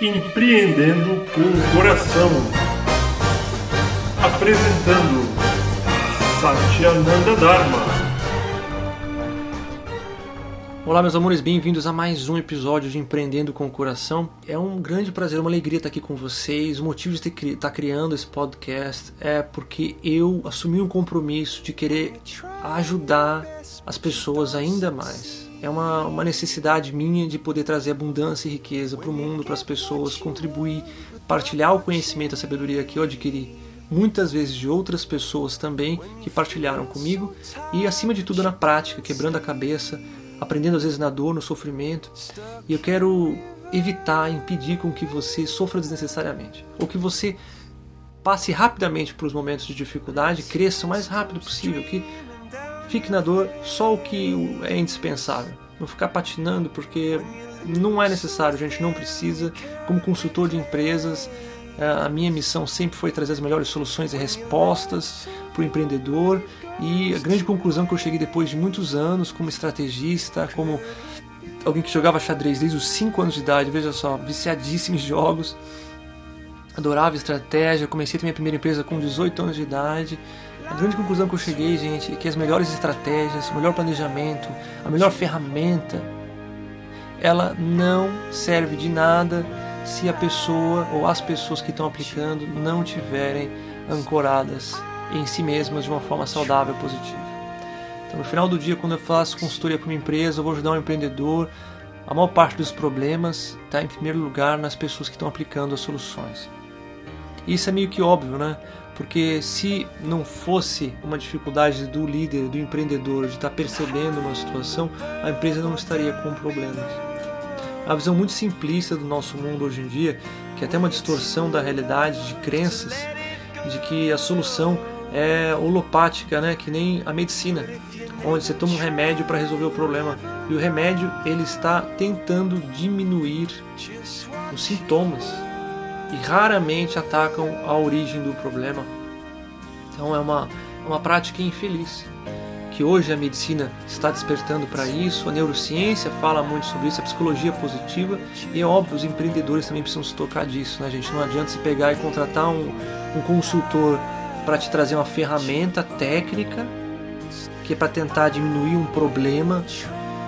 Empreendendo com o Coração. Apresentando Satyananda Dharma. Olá, meus amores, bem-vindos a mais um episódio de Empreendendo com o Coração. É um grande prazer, uma alegria estar aqui com vocês. O motivo de estar criando esse podcast é porque eu assumi um compromisso de querer ajudar as pessoas ainda mais. É uma, uma necessidade minha de poder trazer abundância e riqueza para o mundo, para as pessoas, contribuir, partilhar o conhecimento, a sabedoria que eu adquiri muitas vezes de outras pessoas também que partilharam comigo e acima de tudo na prática, quebrando a cabeça, aprendendo às vezes na dor, no sofrimento. E eu quero evitar, impedir com que você sofra desnecessariamente, ou que você passe rapidamente para os momentos de dificuldade, cresça o mais rápido possível, que fique na dor só o que é indispensável. Não ficar patinando porque não é necessário, a gente não precisa. Como consultor de empresas, é, a minha missão sempre foi trazer as melhores soluções e respostas para o empreendedor. E a grande conclusão que eu cheguei depois de muitos anos, como estrategista, como alguém que jogava xadrez desde os 5 anos de idade, veja só, viciadíssimo em jogos, adorava estratégia. Comecei a minha primeira empresa com 18 anos de idade. A grande conclusão que eu cheguei, gente, é que as melhores estratégias, o melhor planejamento, a melhor ferramenta, ela não serve de nada se a pessoa ou as pessoas que estão aplicando não tiverem ancoradas em si mesmas de uma forma saudável e positiva. Então, no final do dia, quando eu faço consultoria para uma empresa, eu vou ajudar um empreendedor. A maior parte dos problemas está, em primeiro lugar, nas pessoas que estão aplicando as soluções. Isso é meio que óbvio, né? Porque se não fosse uma dificuldade do líder, do empreendedor, de estar tá percebendo uma situação, a empresa não estaria com problemas a visão muito simplista do nosso mundo hoje em dia, que é até uma distorção da realidade, de crenças, de que a solução é holopática, né? que nem a medicina, onde você toma um remédio para resolver o problema. E o remédio ele está tentando diminuir os sintomas e raramente atacam a origem do problema. Então é uma, uma prática infeliz que hoje a medicina está despertando para isso, a neurociência fala muito sobre isso, a psicologia positiva, e é óbvio, os empreendedores também precisam se tocar disso, né, gente? Não adianta se pegar e contratar um, um consultor para te trazer uma ferramenta técnica que é para tentar diminuir um problema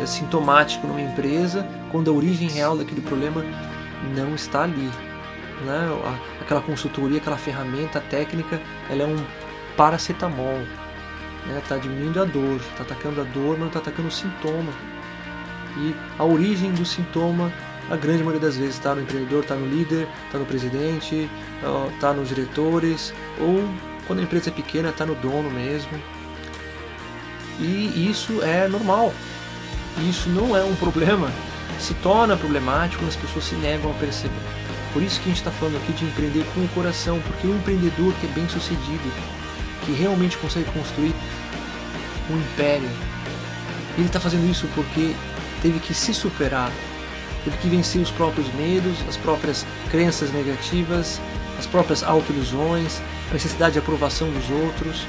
é, sintomático numa empresa, quando a origem real daquele problema não está ali. Né? Aquela consultoria, aquela ferramenta técnica, ela é um paracetamol, Está né? diminuindo a dor, está atacando a dor, mas não está atacando o sintoma. E a origem do sintoma, a grande maioria das vezes, está no empreendedor, está no líder, está no presidente, está nos diretores, ou quando a empresa é pequena, está no dono mesmo. E isso é normal. Isso não é um problema. Se torna problemático quando as pessoas se negam a perceber. Por isso que a gente está falando aqui de empreender com o coração, porque o empreendedor que é bem sucedido, que realmente consegue construir um império. Ele está fazendo isso porque teve que se superar, teve que vencer os próprios medos, as próprias crenças negativas, as próprias autoilusões, a necessidade de aprovação dos outros,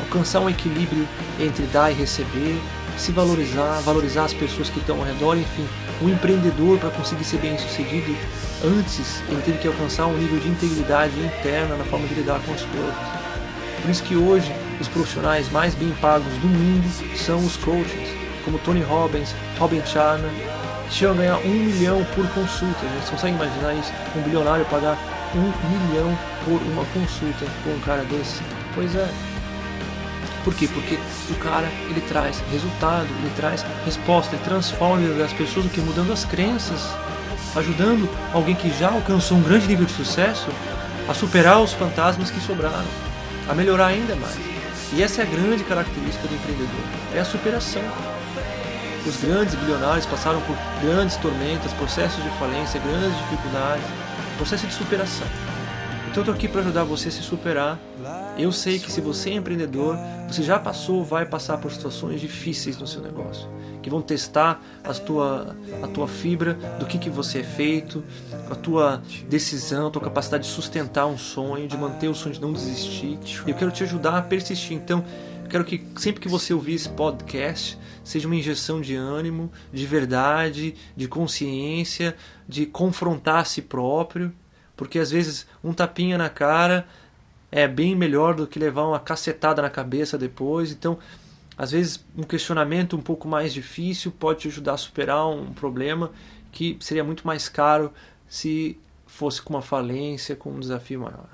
alcançar um equilíbrio entre dar e receber, se valorizar, valorizar as pessoas que estão ao redor, enfim, o um empreendedor para conseguir ser bem sucedido, antes ele teve que alcançar um nível de integridade interna na forma de lidar com as coisas. Por isso que hoje os profissionais mais bem pagos do mundo são os coaches, como Tony Robbins, Robin Sharma, chegam a ganhar um milhão por consulta. Você consegue imaginar isso? Um bilionário pagar um milhão por uma consulta com um cara desse? Pois é. Por quê? Porque o cara ele traz resultado, ele traz resposta, ele transforma a vida das pessoas, o que mudando as crenças, ajudando alguém que já alcançou um grande nível de sucesso a superar os fantasmas que sobraram a melhorar ainda mais. E essa é a grande característica do empreendedor, é a superação. Os grandes bilionários passaram por grandes tormentas, processos de falência, grandes dificuldades, processo de superação. Então eu estou aqui para ajudar você a se superar. Eu sei que se você é empreendedor, você já passou ou vai passar por situações difíceis no seu negócio que vão testar a tua, a tua fibra, do que, que você é feito, a tua decisão, a tua capacidade de sustentar um sonho, de manter o sonho, de não desistir. Eu quero te ajudar a persistir. Então, quero que sempre que você ouvir esse podcast seja uma injeção de ânimo, de verdade, de consciência, de confrontar a si próprio, porque às vezes um tapinha na cara é bem melhor do que levar uma cacetada na cabeça depois. Então, às vezes um questionamento um pouco mais difícil pode te ajudar a superar um problema que seria muito mais caro se fosse com uma falência, com um desafio maior.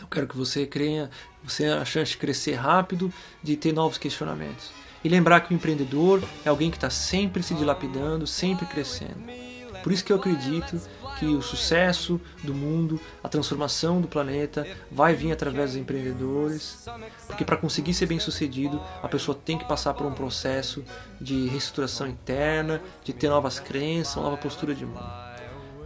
Eu quero que você creia, você tenha a chance de crescer rápido, de ter novos questionamentos. E lembrar que o empreendedor é alguém que está sempre se dilapidando, sempre crescendo. Por isso que eu acredito que o sucesso do mundo, a transformação do planeta vai vir através dos empreendedores, porque para conseguir ser bem-sucedido, a pessoa tem que passar por um processo de reestruturação interna, de ter novas crenças, uma nova postura de mundo.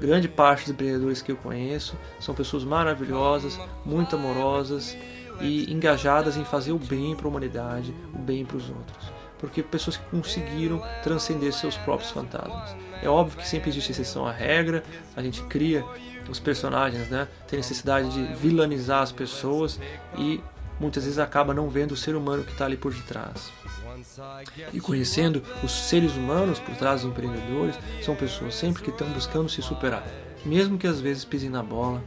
Grande parte dos empreendedores que eu conheço são pessoas maravilhosas, muito amorosas e engajadas em fazer o bem para a humanidade, o bem para os outros. Porque pessoas que conseguiram transcender seus próprios fantasmas. É óbvio que sempre existe exceção à regra, a gente cria os personagens, né? Tem necessidade de vilanizar as pessoas e muitas vezes acaba não vendo o ser humano que está ali por detrás. E conhecendo os seres humanos por trás dos empreendedores, são pessoas sempre que estão buscando se superar, mesmo que às vezes pisem na bola.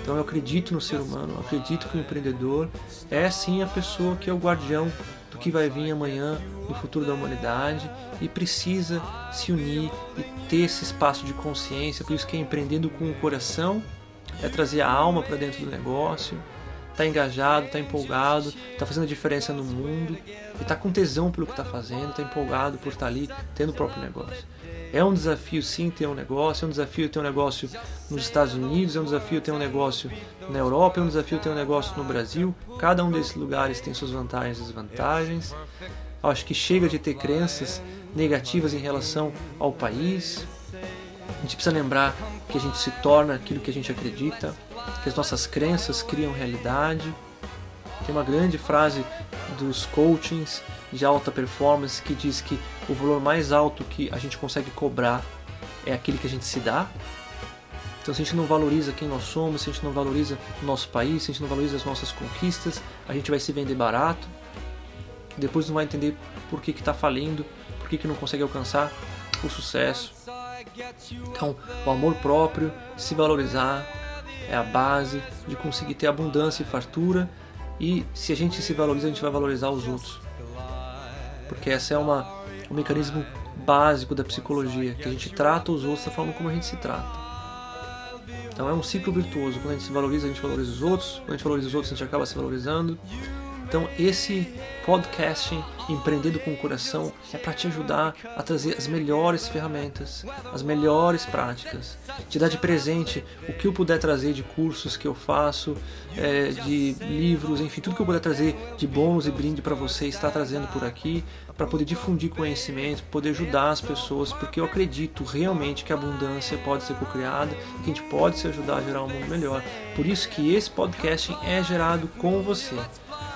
Então eu acredito no ser humano, acredito que o empreendedor é sim a pessoa que é o guardião do que vai vir amanhã no futuro da humanidade e precisa se unir e ter esse espaço de consciência. Por isso que é empreendendo com o coração, é trazer a alma para dentro do negócio, tá engajado, tá empolgado, tá fazendo a diferença no mundo e tá com tesão pelo que tá fazendo, tá empolgado por estar tá ali tendo o próprio negócio. É um desafio sim ter um negócio, é um desafio ter um negócio nos Estados Unidos, é um desafio ter um negócio na Europa, é um desafio ter um negócio no Brasil. Cada um desses lugares tem suas vantagens e desvantagens. Acho que chega de ter crenças negativas em relação ao país. A gente precisa lembrar que a gente se torna aquilo que a gente acredita que as nossas crenças criam realidade. Tem uma grande frase dos coachings de alta performance que diz que o valor mais alto que a gente consegue cobrar é aquele que a gente se dá. Então, se a gente não valoriza quem nós somos, se a gente não valoriza o nosso país, se a gente não valoriza as nossas conquistas, a gente vai se vender barato. Depois não vai entender por que está falindo, por que, que não consegue alcançar o sucesso. Então, o amor próprio, se valorizar, é a base de conseguir ter abundância e fartura. E se a gente se valoriza, a gente vai valorizar os outros. Porque esse é uma, um mecanismo básico da psicologia, que a gente trata os outros da forma como a gente se trata. Então é um ciclo virtuoso. Quando a gente se valoriza, a gente valoriza os outros. Quando a gente valoriza os outros, a gente acaba se valorizando. Então, esse podcasting Empreendendo com o Coração é para te ajudar a trazer as melhores ferramentas, as melhores práticas, te dar de presente o que eu puder trazer de cursos que eu faço, é, de livros, enfim, tudo que eu puder trazer de bônus e brinde para você está trazendo por aqui, para poder difundir conhecimento, poder ajudar as pessoas, porque eu acredito realmente que a abundância pode ser co-criada que a gente pode se ajudar a gerar um mundo melhor. Por isso que esse podcasting é gerado com você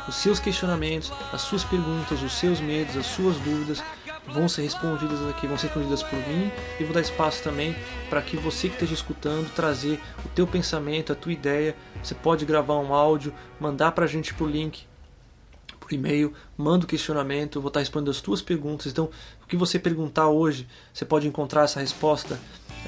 os seus questionamentos, as suas perguntas, os seus medos, as suas dúvidas vão ser respondidas aqui, vão ser respondidas por mim e vou dar espaço também para que você que esteja escutando trazer o teu pensamento, a tua ideia. Você pode gravar um áudio, mandar para a gente por link, por e-mail, manda o questionamento, eu vou estar respondendo as tuas perguntas. Então, o que você perguntar hoje, você pode encontrar essa resposta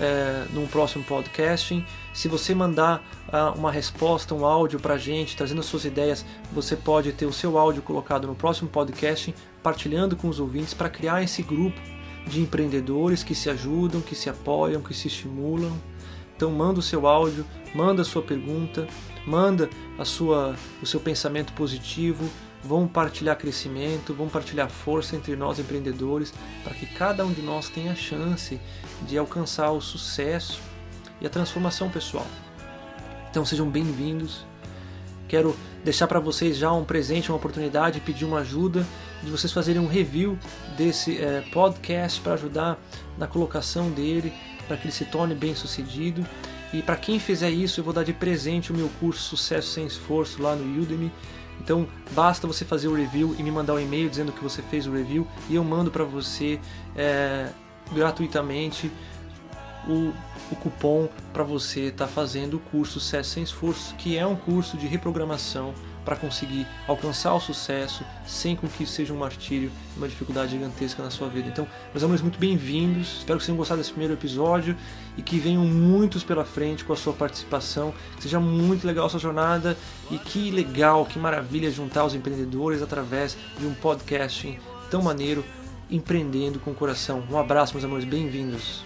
é, num próximo podcast. Se você mandar uh, uma resposta, um áudio para a gente, trazendo as suas ideias, você pode ter o seu áudio colocado no próximo podcast, partilhando com os ouvintes para criar esse grupo de empreendedores que se ajudam, que se apoiam, que se estimulam. Então manda o seu áudio, manda a sua pergunta, manda a sua, o seu pensamento positivo, vamos partilhar crescimento, vamos partilhar força entre nós empreendedores, para que cada um de nós tenha a chance de alcançar o sucesso e a transformação pessoal. Então sejam bem-vindos. Quero deixar para vocês já um presente, uma oportunidade, pedir uma ajuda de vocês fazerem um review desse é, podcast para ajudar na colocação dele, para que ele se torne bem sucedido. E para quem fizer isso, eu vou dar de presente o meu curso Sucesso Sem Esforço lá no Udemy. Então basta você fazer o review e me mandar um e-mail dizendo que você fez o review e eu mando para você é, gratuitamente o, o cupom para você estar tá fazendo o curso Sucesso Sem Esforço, que é um curso de reprogramação para conseguir alcançar o sucesso sem com que seja um martírio, uma dificuldade gigantesca na sua vida. Então, meus amores, muito bem-vindos. Espero que vocês tenham gostado desse primeiro episódio e que venham muitos pela frente com a sua participação. Que seja muito legal a sua jornada e que legal, que maravilha juntar os empreendedores através de um podcasting tão maneiro, empreendendo com o coração. Um abraço, meus amores, bem-vindos.